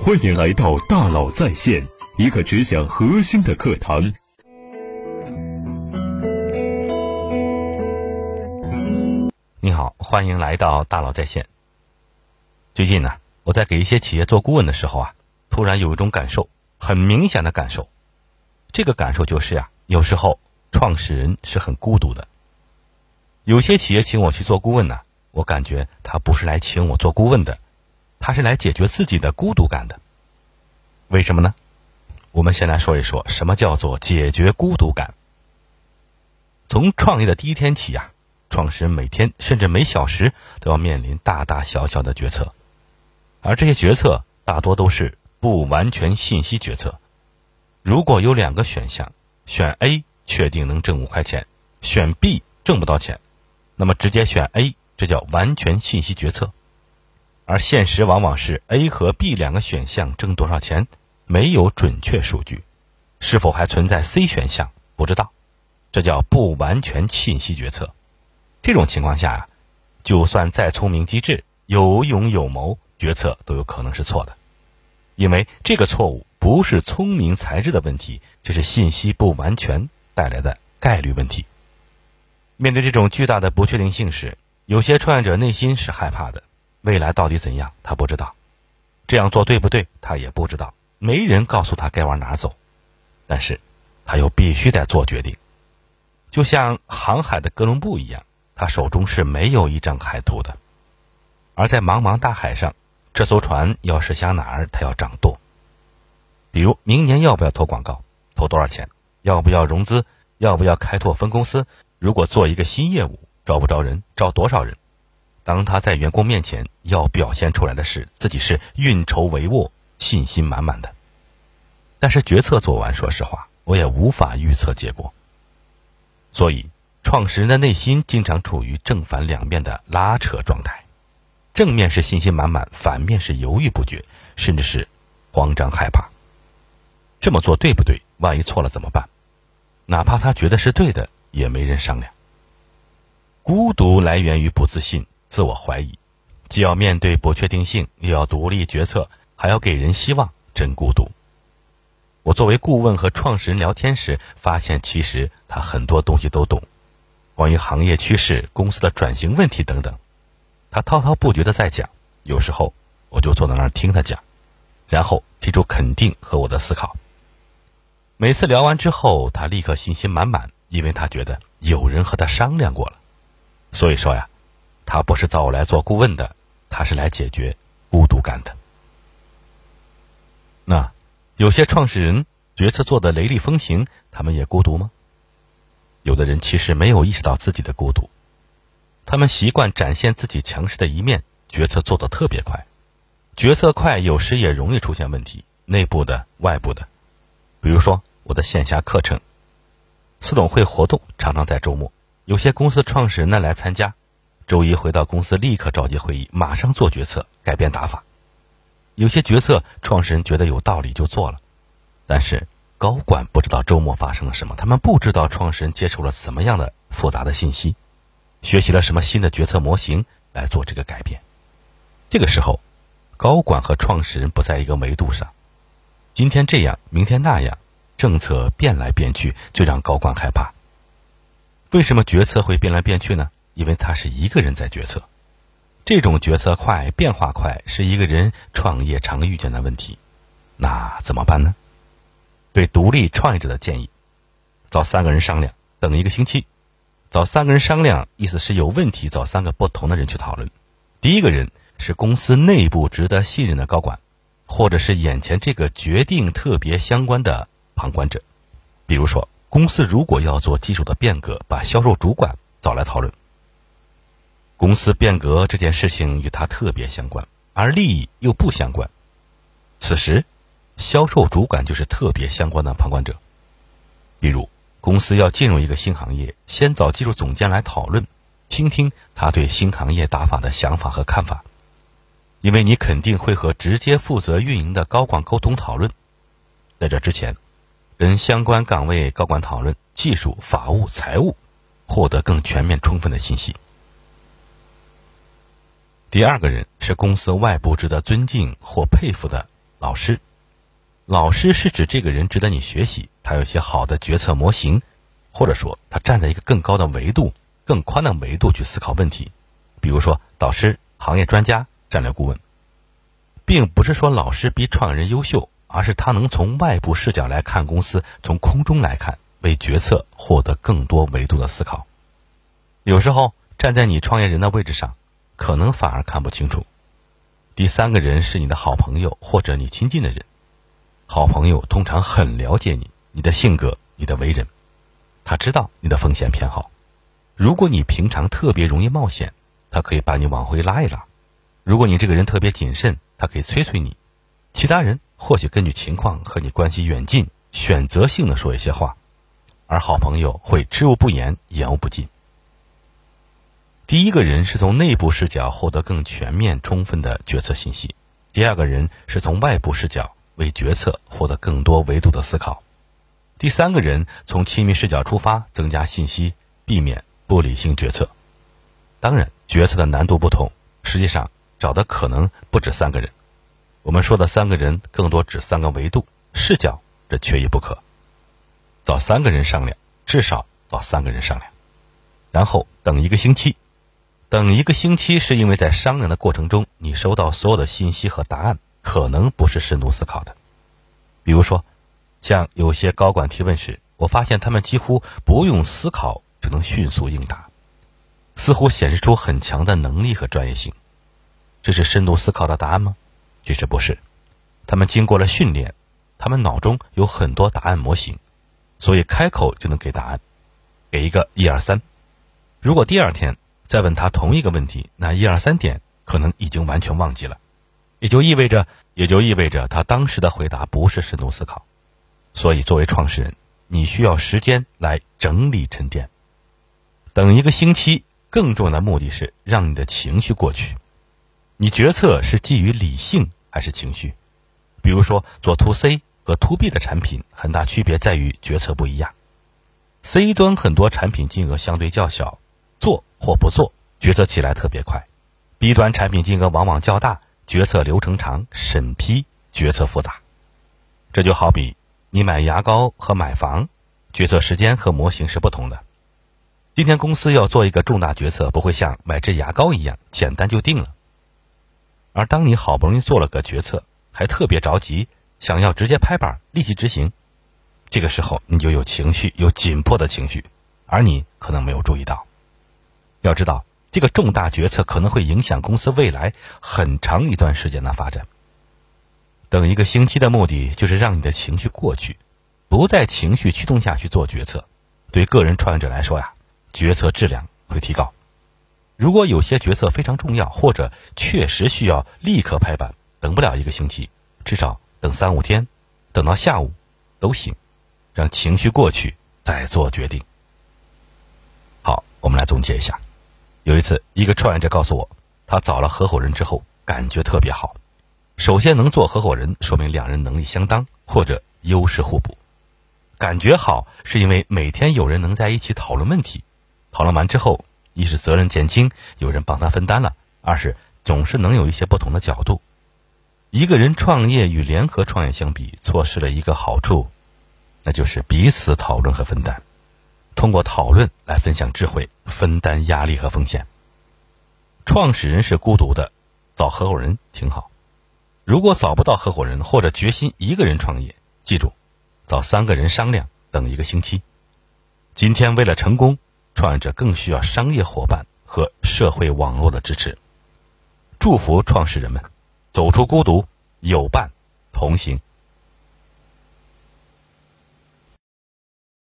欢迎来到大佬在线，一个只讲核心的课堂。你好，欢迎来到大佬在线。最近呢，我在给一些企业做顾问的时候啊，突然有一种感受，很明显的感受。这个感受就是呀，有时候创始人是很孤独的。有些企业请我去做顾问呢，我感觉他不是来请我做顾问的，他是来解决自己的孤独感的。为什么呢？我们先来说一说什么叫做解决孤独感。从创业的第一天起呀。创始人每天甚至每小时都要面临大大小小的决策，而这些决策大多都是不完全信息决策。如果有两个选项，选 A 确定能挣五块钱，选 B 挣不到钱，那么直接选 A，这叫完全信息决策。而现实往往是 A 和 B 两个选项挣多少钱，没有准确数据，是否还存在 C 选项不知道，这叫不完全信息决策。这种情况下啊，就算再聪明机智、有勇有谋，决策都有可能是错的，因为这个错误不是聪明才智的问题，这是信息不完全带来的概率问题。面对这种巨大的不确定性时，有些创业者内心是害怕的，未来到底怎样他不知道，这样做对不对他也不知道，没人告诉他该往哪走，但是他又必须得做决定，就像航海的哥伦布一样。他手中是没有一张海图的，而在茫茫大海上，这艘船要是向哪儿，他要掌舵。比如明年要不要投广告，投多少钱？要不要融资？要不要开拓分公司？如果做一个新业务，招不招人？招多少人？当他在员工面前要表现出来的是自己是运筹帷幄、信心满满的。但是决策做完，说实话，我也无法预测结果。所以。创始人的内心经常处于正反两面的拉扯状态，正面是信心满满，反面是犹豫不决，甚至是慌张害怕。这么做对不对？万一错了怎么办？哪怕他觉得是对的，也没人商量。孤独来源于不自信、自我怀疑，既要面对不确定性，又要独立决策，还要给人希望，真孤独。我作为顾问和创始人聊天时，发现其实他很多东西都懂。关于行业趋势、公司的转型问题等等，他滔滔不绝的在讲。有时候我就坐在那儿听他讲，然后提出肯定和我的思考。每次聊完之后，他立刻信心满满，因为他觉得有人和他商量过了。所以说呀，他不是找我来做顾问的，他是来解决孤独感的。那有些创始人决策做的雷厉风行，他们也孤独吗？有的人其实没有意识到自己的孤独，他们习惯展现自己强势的一面，决策做得特别快，决策快有时也容易出现问题，内部的、外部的。比如说我的线下课程、四董会活动常常在周末，有些公司创始人呢来参加，周一回到公司立刻召集会议，马上做决策，改变打法。有些决策创始人觉得有道理就做了，但是。高管不知道周末发生了什么，他们不知道创始人接触了怎么样的复杂的信息，学习了什么新的决策模型来做这个改变。这个时候，高管和创始人不在一个维度上，今天这样，明天那样，政策变来变去，就让高管害怕。为什么决策会变来变去呢？因为他是一个人在决策，这种决策快、变化快，是一个人创业常遇见的问题。那怎么办呢？对独立创业者的建议：找三个人商量，等一个星期。找三个人商量，意思是有问题找三个不同的人去讨论。第一个人是公司内部值得信任的高管，或者是眼前这个决定特别相关的旁观者。比如说，公司如果要做技术的变革，把销售主管找来讨论。公司变革这件事情与他特别相关，而利益又不相关。此时。销售主管就是特别相关的旁观者，比如公司要进入一个新行业，先找技术总监来讨论，听听他对新行业打法的想法和看法，因为你肯定会和直接负责运营的高管沟通讨论，在这之前，跟相关岗位高管讨论技术、法务、财务，获得更全面充分的信息。第二个人是公司外部值得尊敬或佩服的。老师。老师是指这个人值得你学习，他有一些好的决策模型，或者说他站在一个更高的维度、更宽的维度去思考问题。比如说导师、行业专家、战略顾问，并不是说老师比创业人优秀，而是他能从外部视角来看公司，从空中来看，为决策获得更多维度的思考。有时候站在你创业人的位置上，可能反而看不清楚。第三个人是你的好朋友或者你亲近的人。好朋友通常很了解你，你的性格，你的为人，他知道你的风险偏好。如果你平常特别容易冒险，他可以把你往回拉一拉；如果你这个人特别谨慎，他可以催催你。其他人或许根据情况和你关系远近，选择性的说一些话，而好朋友会知无不言，言无不尽。第一个人是从内部视角获得更全面、充分的决策信息；第二个人是从外部视角。为决策获得更多维度的思考。第三个人从亲密视角出发，增加信息，避免不理性决策。当然，决策的难度不同，实际上找的可能不止三个人。我们说的三个人，更多指三个维度视角，这缺一不可。找三个人商量，至少找三个人商量，然后等一个星期。等一个星期，是因为在商量的过程中，你收到所有的信息和答案。可能不是深度思考的，比如说，像有些高管提问时，我发现他们几乎不用思考就能迅速应答，似乎显示出很强的能力和专业性。这是深度思考的答案吗？其实不是，他们经过了训练，他们脑中有很多答案模型，所以开口就能给答案，给一个一二三。如果第二天再问他同一个问题，那一二三点可能已经完全忘记了。也就意味着，也就意味着他当时的回答不是深度思考，所以作为创始人，你需要时间来整理沉淀。等一个星期，更重要的目的是让你的情绪过去。你决策是基于理性还是情绪？比如说，做 to C 和 to B 的产品，很大区别在于决策不一样。C 端很多产品金额相对较小，做或不做，决策起来特别快；B 端产品金额往往较大。决策流程长，审批决策复杂。这就好比你买牙膏和买房，决策时间和模型是不同的。今天公司要做一个重大决策，不会像买支牙膏一样简单就定了。而当你好不容易做了个决策，还特别着急，想要直接拍板立即执行，这个时候你就有情绪，有紧迫的情绪，而你可能没有注意到。要知道。这个重大决策可能会影响公司未来很长一段时间的发展。等一个星期的目的就是让你的情绪过去，不在情绪驱动下去做决策。对个人创业者来说呀，决策质量会提高。如果有些决策非常重要，或者确实需要立刻拍板，等不了一个星期，至少等三五天，等到下午都行。让情绪过去再做决定。好，我们来总结一下。有一次，一个创业者告诉我，他找了合伙人之后，感觉特别好。首先，能做合伙人，说明两人能力相当或者优势互补。感觉好，是因为每天有人能在一起讨论问题，讨论完之后，一是责任减轻，有人帮他分担了；二是总是能有一些不同的角度。一个人创业与联合创业相比，错失了一个好处，那就是彼此讨论和分担。通过讨论来分享智慧，分担压力和风险。创始人是孤独的，找合伙人挺好。如果找不到合伙人，或者决心一个人创业，记住，找三个人商量，等一个星期。今天为了成功，创业者更需要商业伙伴和社会网络的支持。祝福创始人们走出孤独，有伴同行。